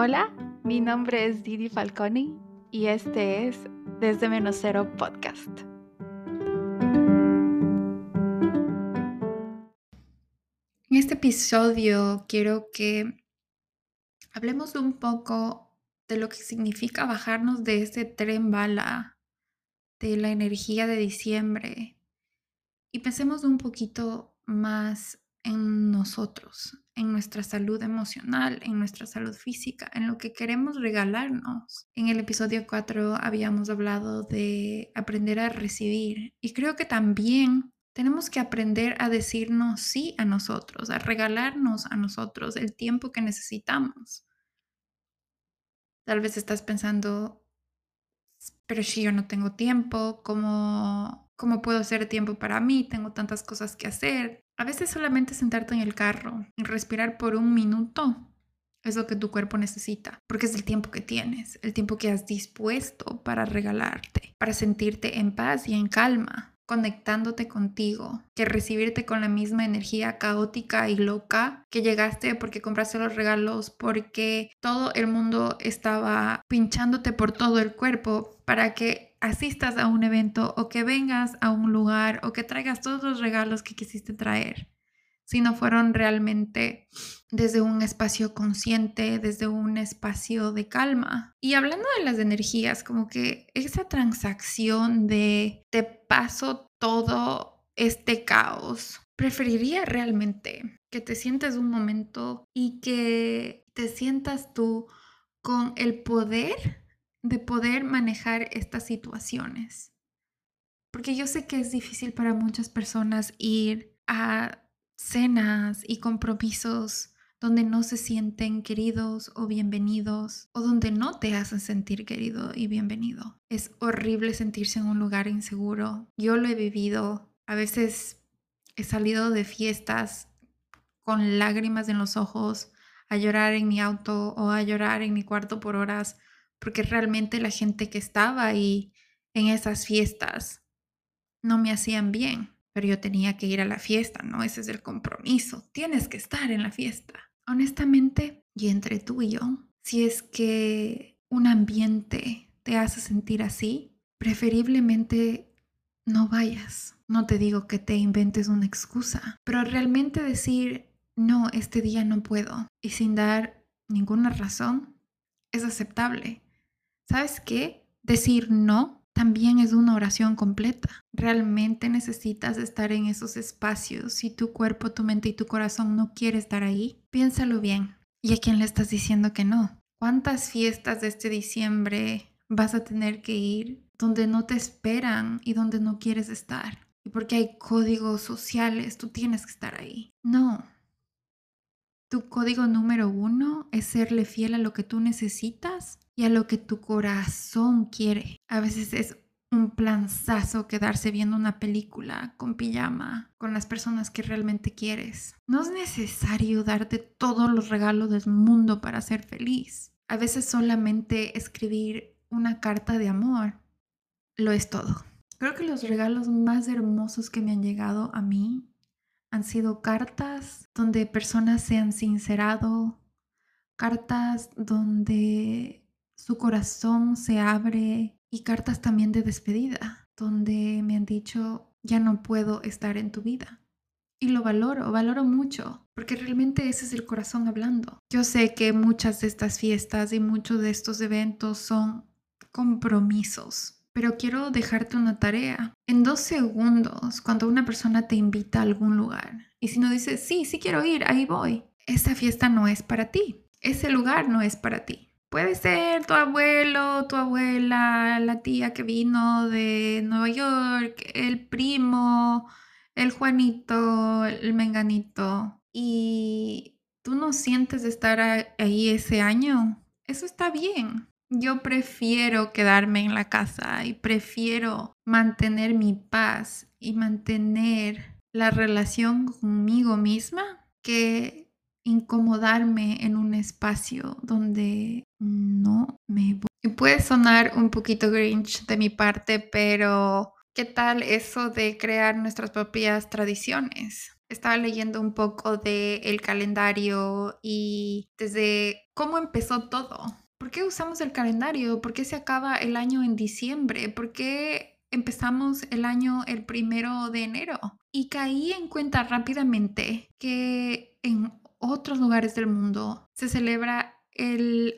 Hola, mi nombre es Didi Falconi y este es Desde Menos Cero Podcast. En este episodio quiero que hablemos un poco de lo que significa bajarnos de ese tren bala, de la energía de diciembre y pensemos un poquito más en nosotros, en nuestra salud emocional, en nuestra salud física, en lo que queremos regalarnos. En el episodio 4 habíamos hablado de aprender a recibir y creo que también tenemos que aprender a decirnos sí a nosotros, a regalarnos a nosotros el tiempo que necesitamos. Tal vez estás pensando, pero si yo no tengo tiempo, ¿cómo, cómo puedo hacer tiempo para mí? Tengo tantas cosas que hacer. A veces solamente sentarte en el carro y respirar por un minuto es lo que tu cuerpo necesita, porque es el tiempo que tienes, el tiempo que has dispuesto para regalarte, para sentirte en paz y en calma, conectándote contigo, que recibirte con la misma energía caótica y loca que llegaste porque compraste los regalos, porque todo el mundo estaba pinchándote por todo el cuerpo para que asistas a un evento o que vengas a un lugar o que traigas todos los regalos que quisiste traer, si no fueron realmente desde un espacio consciente, desde un espacio de calma. Y hablando de las energías, como que esa transacción de te paso todo este caos, preferiría realmente que te sientes un momento y que te sientas tú con el poder de poder manejar estas situaciones. Porque yo sé que es difícil para muchas personas ir a cenas y compromisos donde no se sienten queridos o bienvenidos o donde no te hacen sentir querido y bienvenido. Es horrible sentirse en un lugar inseguro. Yo lo he vivido. A veces he salido de fiestas con lágrimas en los ojos a llorar en mi auto o a llorar en mi cuarto por horas porque realmente la gente que estaba ahí en esas fiestas no me hacían bien, pero yo tenía que ir a la fiesta, ¿no? Ese es el compromiso, tienes que estar en la fiesta. Honestamente, y entre tú y yo, si es que un ambiente te hace sentir así, preferiblemente no vayas. No te digo que te inventes una excusa, pero realmente decir, no, este día no puedo, y sin dar ninguna razón, es aceptable. ¿Sabes qué? Decir no también es una oración completa. Realmente necesitas estar en esos espacios. Si tu cuerpo, tu mente y tu corazón no quiere estar ahí, piénsalo bien. ¿Y a quién le estás diciendo que no? ¿Cuántas fiestas de este diciembre vas a tener que ir donde no te esperan y donde no quieres estar? Y porque hay códigos sociales, tú tienes que estar ahí. No, tu código número uno es serle fiel a lo que tú necesitas y a lo que tu corazón quiere. A veces es un planzazo quedarse viendo una película con pijama, con las personas que realmente quieres. No es necesario darte todos los regalos del mundo para ser feliz. A veces solamente escribir una carta de amor lo es todo. Creo que los regalos más hermosos que me han llegado a mí han sido cartas donde personas se han sincerado, cartas donde su corazón se abre y cartas también de despedida, donde me han dicho, ya no puedo estar en tu vida. Y lo valoro, valoro mucho, porque realmente ese es el corazón hablando. Yo sé que muchas de estas fiestas y muchos de estos eventos son compromisos, pero quiero dejarte una tarea. En dos segundos, cuando una persona te invita a algún lugar, y si no dices, sí, sí quiero ir, ahí voy, esa fiesta no es para ti. Ese lugar no es para ti. Puede ser tu abuelo, tu abuela, la tía que vino de Nueva York, el primo, el Juanito, el Menganito, y tú no sientes estar ahí ese año. Eso está bien. Yo prefiero quedarme en la casa y prefiero mantener mi paz y mantener la relación conmigo misma que incomodarme en un espacio donde no me voy. Y puede sonar un poquito grinch de mi parte, pero ¿qué tal eso de crear nuestras propias tradiciones? estaba leyendo un poco del el calendario y desde cómo empezó todo. ¿Por qué usamos el calendario? ¿Por qué se acaba el año en diciembre? ¿Por qué empezamos el año el primero de enero? Y caí en cuenta rápidamente que en otros lugares del mundo se celebra el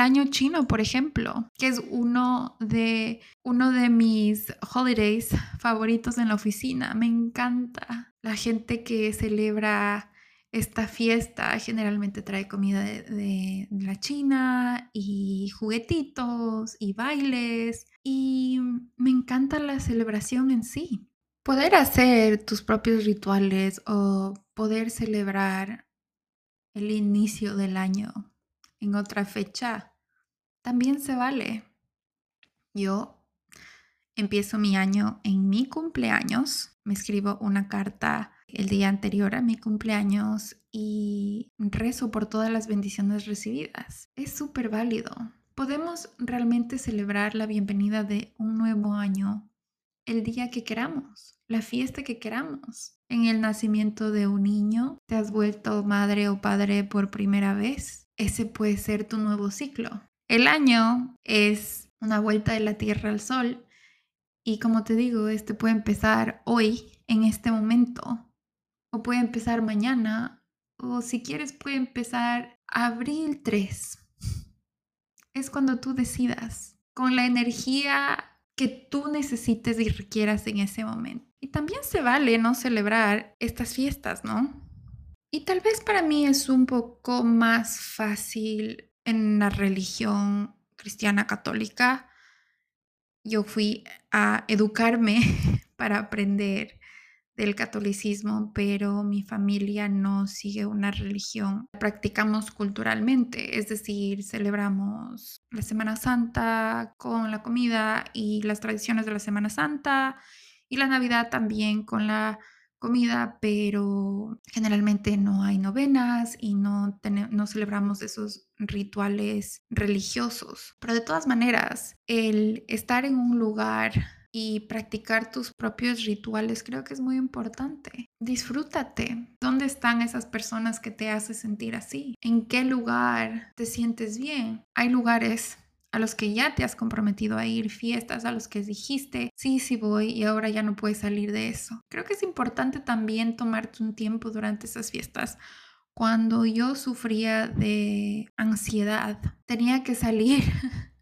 año, chino, por ejemplo, que es uno de, uno de mis holidays favoritos en la oficina. Me encanta la gente que celebra esta fiesta. Generalmente trae comida de, de la China y juguetitos y bailes. Y me encanta la celebración en sí. Poder hacer tus propios rituales o poder celebrar el inicio del año en otra fecha, también se vale. Yo empiezo mi año en mi cumpleaños, me escribo una carta el día anterior a mi cumpleaños y rezo por todas las bendiciones recibidas. Es súper válido. Podemos realmente celebrar la bienvenida de un nuevo año el día que queramos, la fiesta que queramos. En el nacimiento de un niño, te has vuelto madre o padre por primera vez ese puede ser tu nuevo ciclo. El año es una vuelta de la Tierra al Sol y como te digo, este puede empezar hoy, en este momento, o puede empezar mañana, o si quieres puede empezar abril 3. Es cuando tú decidas, con la energía que tú necesites y requieras en ese momento. Y también se vale no celebrar estas fiestas, ¿no? Y tal vez para mí es un poco más fácil en la religión cristiana católica. Yo fui a educarme para aprender del catolicismo, pero mi familia no sigue una religión. Practicamos culturalmente, es decir, celebramos la Semana Santa con la comida y las tradiciones de la Semana Santa y la Navidad también con la comida, pero generalmente no hay novenas y no, no celebramos esos rituales religiosos. Pero de todas maneras, el estar en un lugar y practicar tus propios rituales creo que es muy importante. Disfrútate. ¿Dónde están esas personas que te hacen sentir así? ¿En qué lugar te sientes bien? Hay lugares a los que ya te has comprometido a ir, fiestas a los que dijiste, sí, sí voy y ahora ya no puedes salir de eso. Creo que es importante también tomarte un tiempo durante esas fiestas. Cuando yo sufría de ansiedad, tenía que salir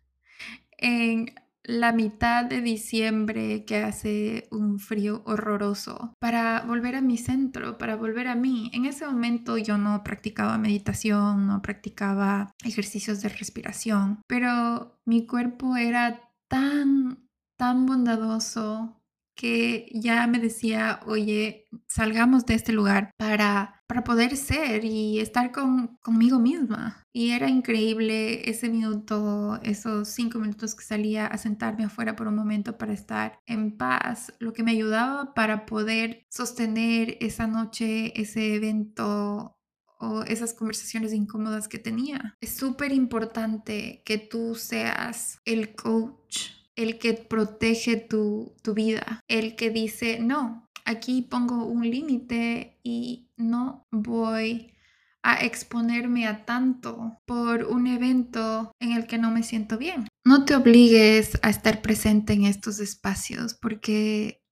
en la mitad de diciembre que hace un frío horroroso para volver a mi centro, para volver a mí. En ese momento yo no practicaba meditación, no practicaba ejercicios de respiración, pero mi cuerpo era tan, tan bondadoso que ya me decía, oye, salgamos de este lugar para, para poder ser y estar con, conmigo misma. Y era increíble ese minuto, esos cinco minutos que salía a sentarme afuera por un momento para estar en paz, lo que me ayudaba para poder sostener esa noche, ese evento o esas conversaciones incómodas que tenía. Es súper importante que tú seas el coach el que protege tu, vida, el que dice, no, aquí pongo un límite y no voy a exponerme a tanto por un evento en el que no me siento bien. No te obligues a estar presente en estos espacios porque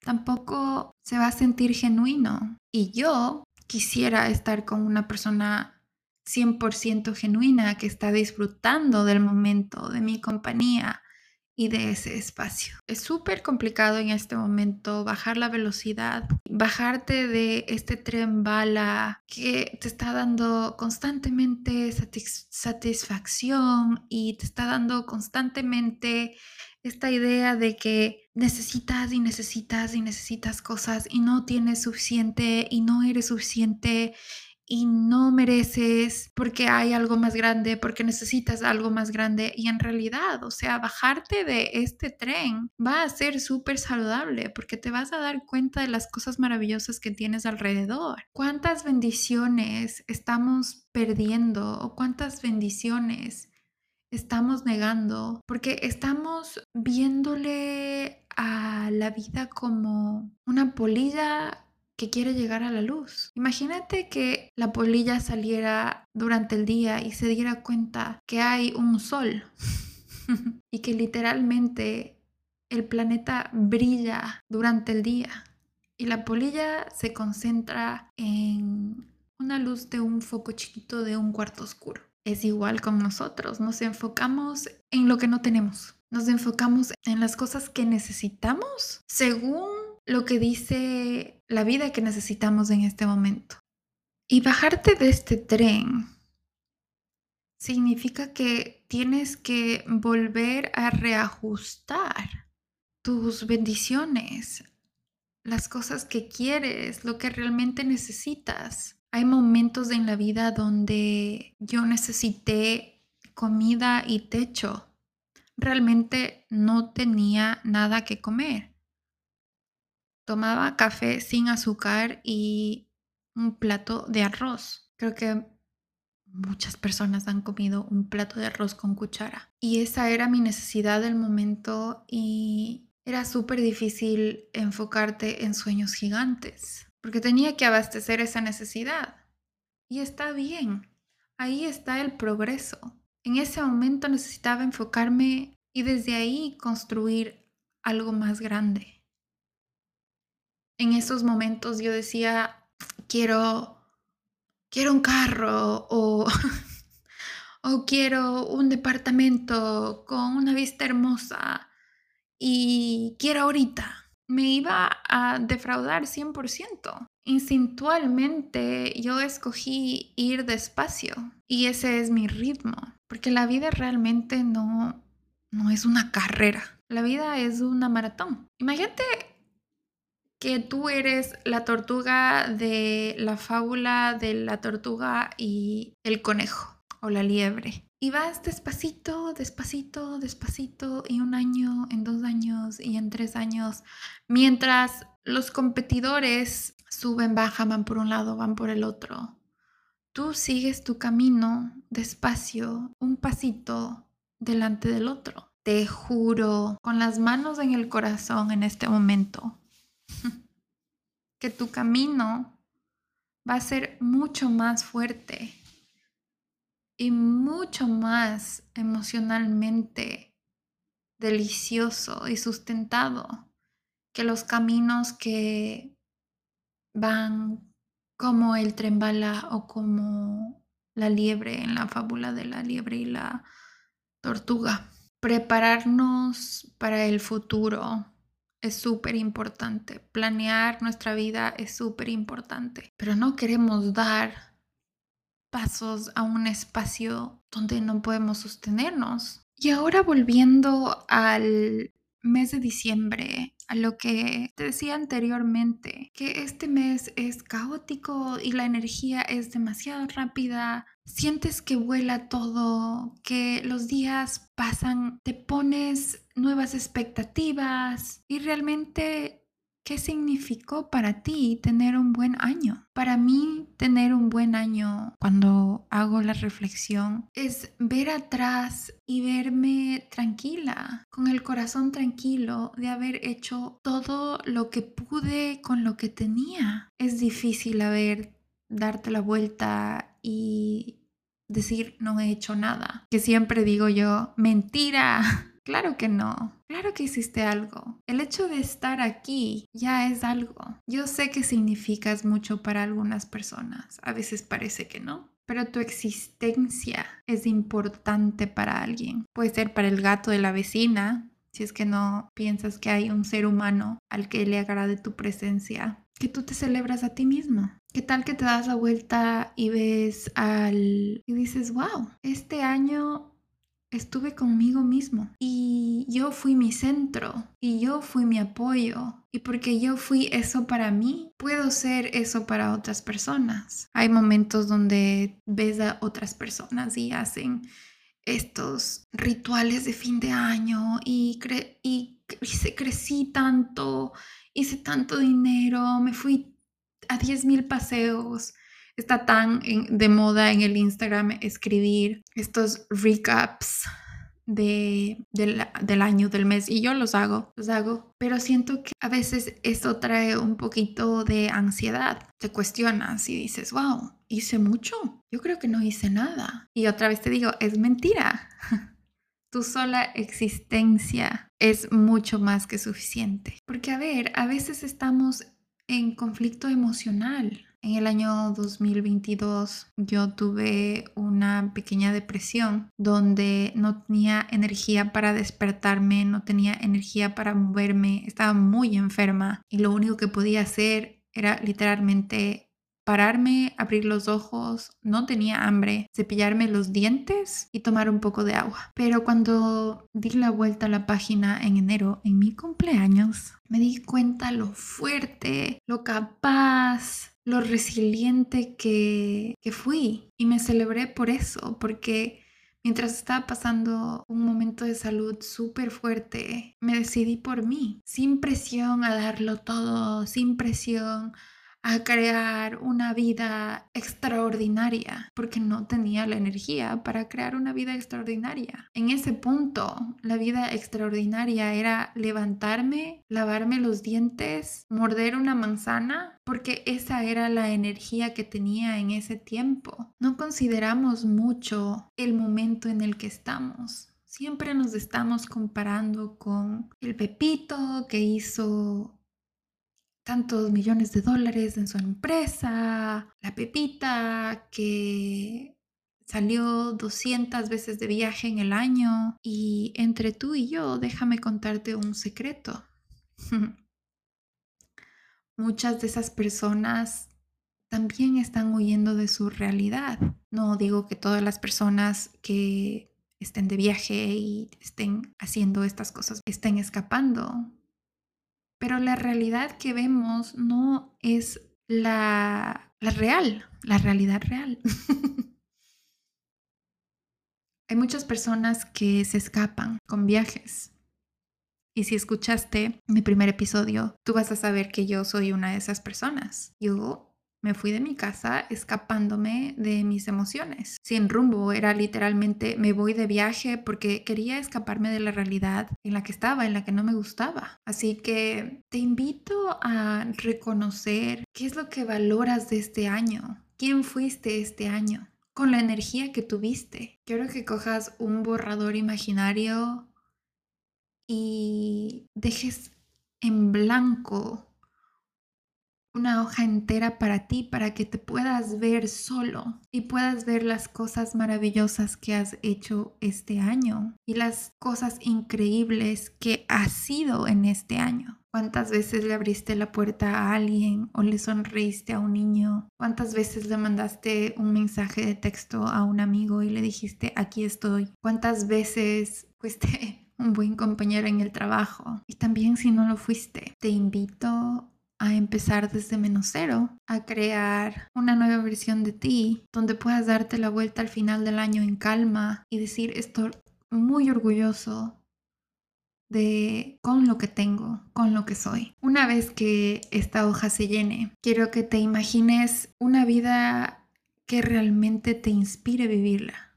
tampoco se va a sentir genuino. Y yo quisiera estar con una persona 100% genuina que está disfrutando del momento, de mi compañía, y de ese espacio. Es súper complicado en este momento bajar la velocidad, bajarte de este tren bala que te está dando constantemente satisfacción y te está dando constantemente esta idea de que necesitas y necesitas y necesitas cosas y no tienes suficiente y no eres suficiente y no mereces porque hay algo más grande, porque necesitas algo más grande. Y en realidad, o sea, bajarte de este tren va a ser súper saludable porque te vas a dar cuenta de las cosas maravillosas que tienes alrededor. ¿Cuántas bendiciones estamos perdiendo o cuántas bendiciones estamos negando? Porque estamos viéndole a la vida como una polilla que quiere llegar a la luz. Imagínate que la polilla saliera durante el día y se diera cuenta que hay un sol y que literalmente el planeta brilla durante el día y la polilla se concentra en una luz de un foco chiquito de un cuarto oscuro. Es igual con nosotros, nos enfocamos en lo que no tenemos, nos enfocamos en las cosas que necesitamos según lo que dice la vida que necesitamos en este momento. Y bajarte de este tren significa que tienes que volver a reajustar tus bendiciones, las cosas que quieres, lo que realmente necesitas. Hay momentos en la vida donde yo necesité comida y techo. Realmente no tenía nada que comer. Tomaba café sin azúcar y un plato de arroz. Creo que muchas personas han comido un plato de arroz con cuchara. Y esa era mi necesidad del momento y era súper difícil enfocarte en sueños gigantes, porque tenía que abastecer esa necesidad. Y está bien, ahí está el progreso. En ese momento necesitaba enfocarme y desde ahí construir algo más grande. En esos momentos yo decía, quiero, quiero un carro o, o quiero un departamento con una vista hermosa y quiero ahorita. Me iba a defraudar 100%. Instintualmente yo escogí ir despacio y ese es mi ritmo, porque la vida realmente no, no es una carrera, la vida es una maratón. Imagínate que tú eres la tortuga de la fábula de la tortuga y el conejo o la liebre. Y vas despacito, despacito, despacito, y un año, en dos años y en tres años, mientras los competidores suben, bajan, van por un lado, van por el otro. Tú sigues tu camino despacio, un pasito delante del otro. Te juro, con las manos en el corazón en este momento, que tu camino va a ser mucho más fuerte y mucho más emocionalmente delicioso y sustentado que los caminos que van como el tren bala o como la liebre en la fábula de la liebre y la tortuga. Prepararnos para el futuro es súper importante. Planear nuestra vida es súper importante. Pero no queremos dar pasos a un espacio donde no podemos sostenernos. Y ahora volviendo al mes de diciembre, a lo que te decía anteriormente, que este mes es caótico y la energía es demasiado rápida, sientes que vuela todo, que los días pasan, te pones nuevas expectativas y realmente ¿Qué significó para ti tener un buen año? Para mí, tener un buen año, cuando hago la reflexión, es ver atrás y verme tranquila, con el corazón tranquilo de haber hecho todo lo que pude con lo que tenía. Es difícil haber darte la vuelta y decir no he hecho nada. Que siempre digo yo, mentira. Claro que no. Claro que hiciste algo. El hecho de estar aquí ya es algo. Yo sé que significas mucho para algunas personas. A veces parece que no. Pero tu existencia es importante para alguien. Puede ser para el gato de la vecina, si es que no piensas que hay un ser humano al que le agrade tu presencia, que tú te celebras a ti mismo. ¿Qué tal que te das la vuelta y ves al... y dices, wow, este año estuve conmigo mismo y yo fui mi centro y yo fui mi apoyo y porque yo fui eso para mí, puedo ser eso para otras personas. Hay momentos donde ves a otras personas y hacen estos rituales de fin de año y, y, y crecí tanto, hice tanto dinero, me fui a 10 mil paseos está tan de moda en el Instagram escribir estos recaps de, del año, del mes, y yo los hago, los hago, pero siento que a veces eso trae un poquito de ansiedad. Te cuestionas y dices, wow, hice mucho, yo creo que no hice nada. Y otra vez te digo, es mentira. tu sola existencia es mucho más que suficiente. Porque, a ver, a veces estamos en conflicto emocional. En el año 2022 yo tuve una pequeña depresión donde no tenía energía para despertarme, no tenía energía para moverme, estaba muy enferma y lo único que podía hacer era literalmente pararme, abrir los ojos, no tenía hambre, cepillarme los dientes y tomar un poco de agua. Pero cuando di la vuelta a la página en enero, en mi cumpleaños, me di cuenta lo fuerte, lo capaz, lo resiliente que, que fui. Y me celebré por eso, porque Mientras estaba pasando un momento de salud súper fuerte, me decidí por mí, sin presión a darlo todo, sin presión a crear una vida extraordinaria, porque no tenía la energía para crear una vida extraordinaria. En ese punto, la vida extraordinaria era levantarme, lavarme los dientes, morder una manzana, porque esa era la energía que tenía en ese tiempo. No consideramos mucho el momento en el que estamos. Siempre nos estamos comparando con el Pepito que hizo tantos millones de dólares en su empresa, la Pepita que salió 200 veces de viaje en el año y entre tú y yo déjame contarte un secreto. Muchas de esas personas también están huyendo de su realidad. No digo que todas las personas que estén de viaje y estén haciendo estas cosas estén escapando, pero la realidad que vemos no es la, real, la realidad real. Hay muchas personas que se escapan con viajes. Y si escuchaste mi primer episodio, tú vas a saber que yo soy una de esas personas. Yo me fui de mi casa escapándome de mis emociones. Sin rumbo, era literalmente me voy de viaje porque quería escaparme de la realidad en la que estaba, en la que no me gustaba. Así que te invito a reconocer qué es lo que valoras de este año, quién fuiste este año, con la energía que tuviste. Quiero que cojas un borrador imaginario y dejes en blanco una hoja entera para ti, para que te puedas ver solo y puedas ver las cosas maravillosas que has hecho este año y las cosas increíbles que has sido en este año. ¿Cuántas veces le abriste la puerta a alguien o le sonreíste a un niño? ¿Cuántas veces le mandaste un mensaje de texto a un amigo y le dijiste, aquí estoy? ¿Cuántas veces fuiste un buen compañero en el trabajo? Y también si no lo fuiste, te invito a empezar desde menos cero, a crear una nueva versión de ti, donde puedas darte la vuelta al final del año en calma y decir estoy muy orgulloso de con lo que tengo, con lo que soy. Una vez que esta hoja se llene, quiero que te imagines una vida que realmente te inspire vivirla.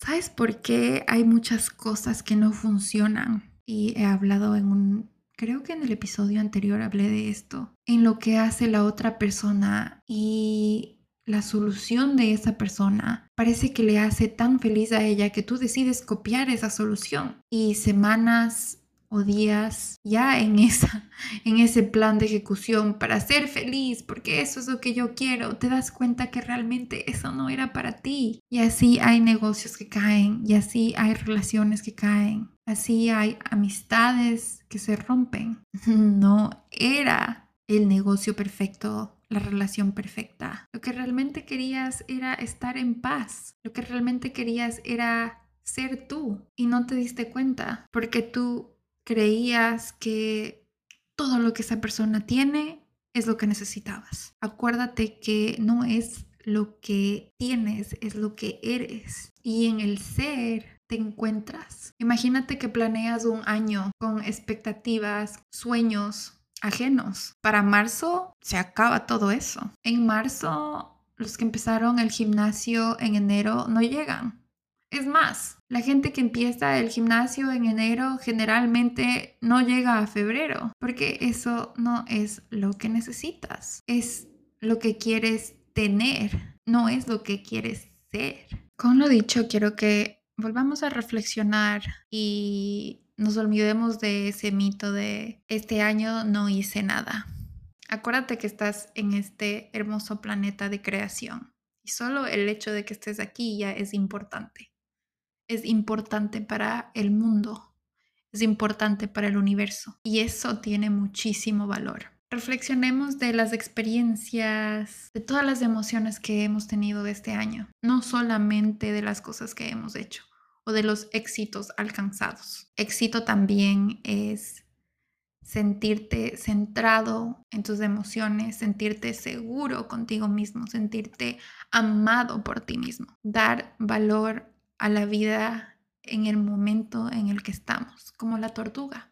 ¿Sabes por qué hay muchas cosas que no funcionan? Y he hablado en un creo que en el episodio anterior hablé de esto, en lo que hace la otra persona y la solución de esa persona parece que le hace tan feliz a ella que tú decides copiar esa solución y semanas o días ya en esa en ese plan de ejecución para ser feliz, porque eso es lo que yo quiero, te das cuenta que realmente eso no era para ti. Y así hay negocios que caen, y así hay relaciones que caen, así hay amistades que se rompen. No era el negocio perfecto, la relación perfecta. Lo que realmente querías era estar en paz. Lo que realmente querías era ser tú y no te diste cuenta porque tú creías que todo lo que esa persona tiene es lo que necesitabas. Acuérdate que no es lo que tienes, es lo que eres. Y en el ser te encuentras. Imagínate que planeas un año con expectativas, sueños ajenos. Para marzo se acaba todo eso. En marzo, los que empezaron el gimnasio en enero no llegan. Es más, la gente que empieza el gimnasio en enero generalmente no llega a febrero, porque eso no es lo que necesitas, es lo que quieres tener, no es lo que quieres ser. Con lo dicho, quiero que volvamos a reflexionar y nos olvidemos de ese mito de este año no hice nada. Acuérdate que estás en este hermoso planeta de creación y solo el hecho de que estés aquí ya es importante es importante para el mundo, es importante para el universo y eso tiene muchísimo valor. Reflexionemos de las experiencias, de todas las emociones que hemos tenido este año, no solamente de las cosas que hemos hecho o de los éxitos alcanzados. Éxito también es sentirte centrado en tus emociones, sentirte seguro contigo mismo, sentirte amado por ti mismo, dar valor a la vida en el momento en el que estamos, como la tortuga.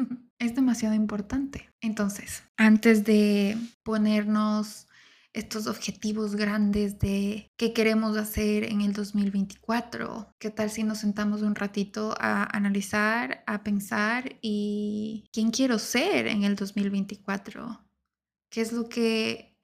Es demasiado importante. Entonces, antes de ponernos estos objetivos grandes de qué queremos hacer en el 2024. ¿Qué tal si nos sentamos un ratito a analizar, a pensar y quién quiero ser en el 2024? ¿Qué es lo que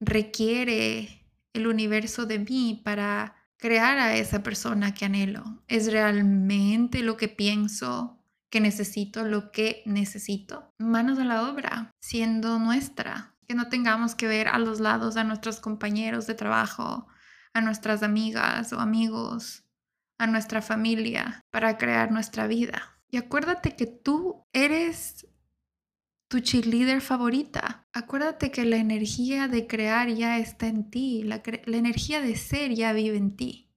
requiere el universo de mí para crear a esa persona que anhelo. ¿Es realmente lo que pienso que necesito, lo que necesito? Manos a la obra, siendo nuestra. Que no tengamos que ver a los lados a nuestros compañeros de trabajo, a nuestras amigas o amigos, a nuestra familia para crear nuestra vida. Y acuérdate que tú eres tu cheerleader favorita. Acuérdate que la energía de crear ya está en ti, la, la, energía de ser ya vive en ti.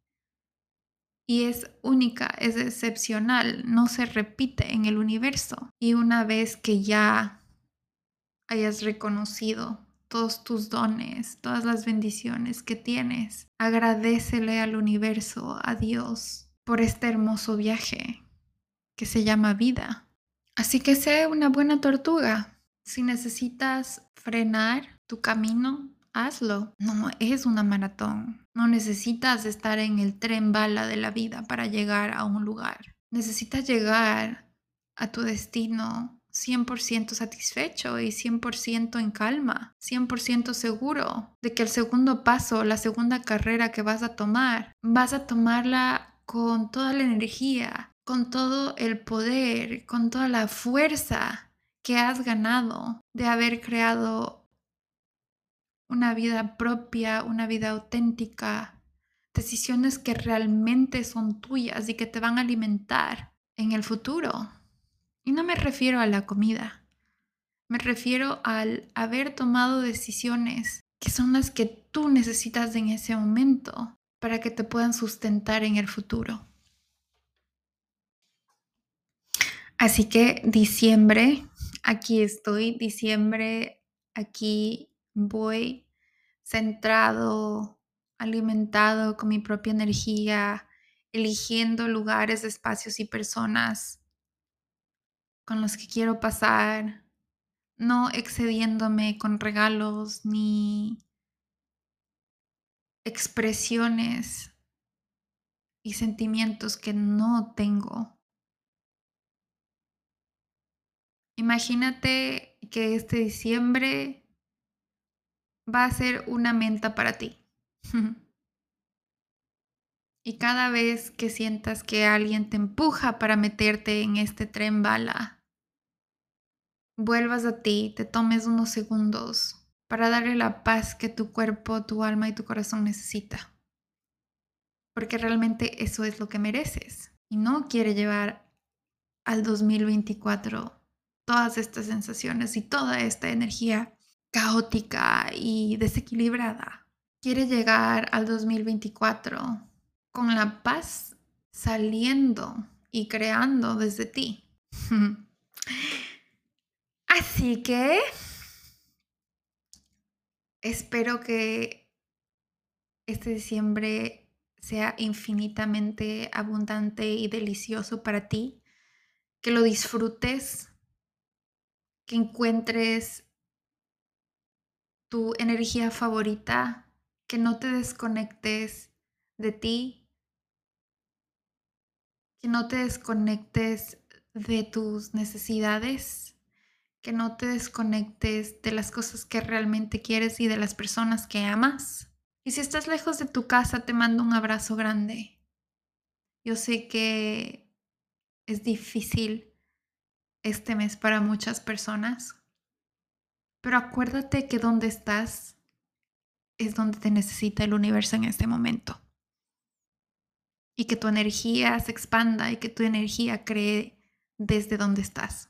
Y es única, es excepcional, no se repite en el universo. Y una vez que ya hayas reconocido todos tus dones, todas las bendiciones que tienes, agradecele al universo, a Dios, por este hermoso viaje que se llama vida. Así que sé una buena tortuga. Si necesitas frenar tu camino, hazlo. No es una maratón. No necesitas estar en el tren bala de la vida para llegar a un lugar. Necesitas llegar a tu destino 100% satisfecho y 100% en calma, 100% seguro de que el segundo paso, la segunda carrera que vas a tomar, vas a tomarla con toda la energía, con todo el poder, con toda la fuerza que has ganado de haber creado una vida propia, una vida auténtica, decisiones que realmente son tuyas y que te van a alimentar en el futuro. Y no me refiero a la comida, me refiero al haber tomado decisiones que son las que tú necesitas en ese momento para que te puedan sustentar en el futuro. Así que diciembre, aquí estoy, diciembre, aquí voy centrado, alimentado con mi propia energía, eligiendo lugares, espacios y personas con los que quiero pasar, no excediéndome con regalos ni expresiones y sentimientos que no tengo. Imagínate que este diciembre va a ser una menta para ti. y cada vez que sientas que alguien te empuja para meterte en este tren bala, vuelvas a ti, te tomes unos segundos para darle la paz que tu cuerpo, tu alma y tu corazón necesita. Porque realmente eso es lo que mereces. Y no quiere llevar al 2024 todas estas sensaciones y toda esta energía caótica y desequilibrada. Quiere llegar al 2024 con la paz saliendo y creando desde ti. Así que espero que este diciembre sea infinitamente abundante y delicioso para ti, que lo disfrutes que encuentres tu energía favorita, que no te desconectes de ti, que no te desconectes de tus necesidades, que no te desconectes de las cosas que realmente quieres y de las personas que amas. Y si estás lejos de tu casa, te mando un abrazo grande. Yo sé que es difícil este mes para muchas personas, pero acuérdate que donde estás es donde te necesita el universo en este momento. Y que tu energía se expanda y que tu energía cree desde donde estás.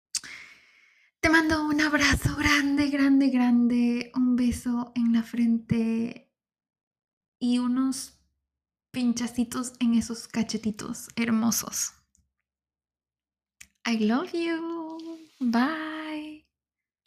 Te mando un abrazo grande, grande, grande, un beso en la frente y unos pinchacitos en esos cachetitos hermosos. I love you. Bye.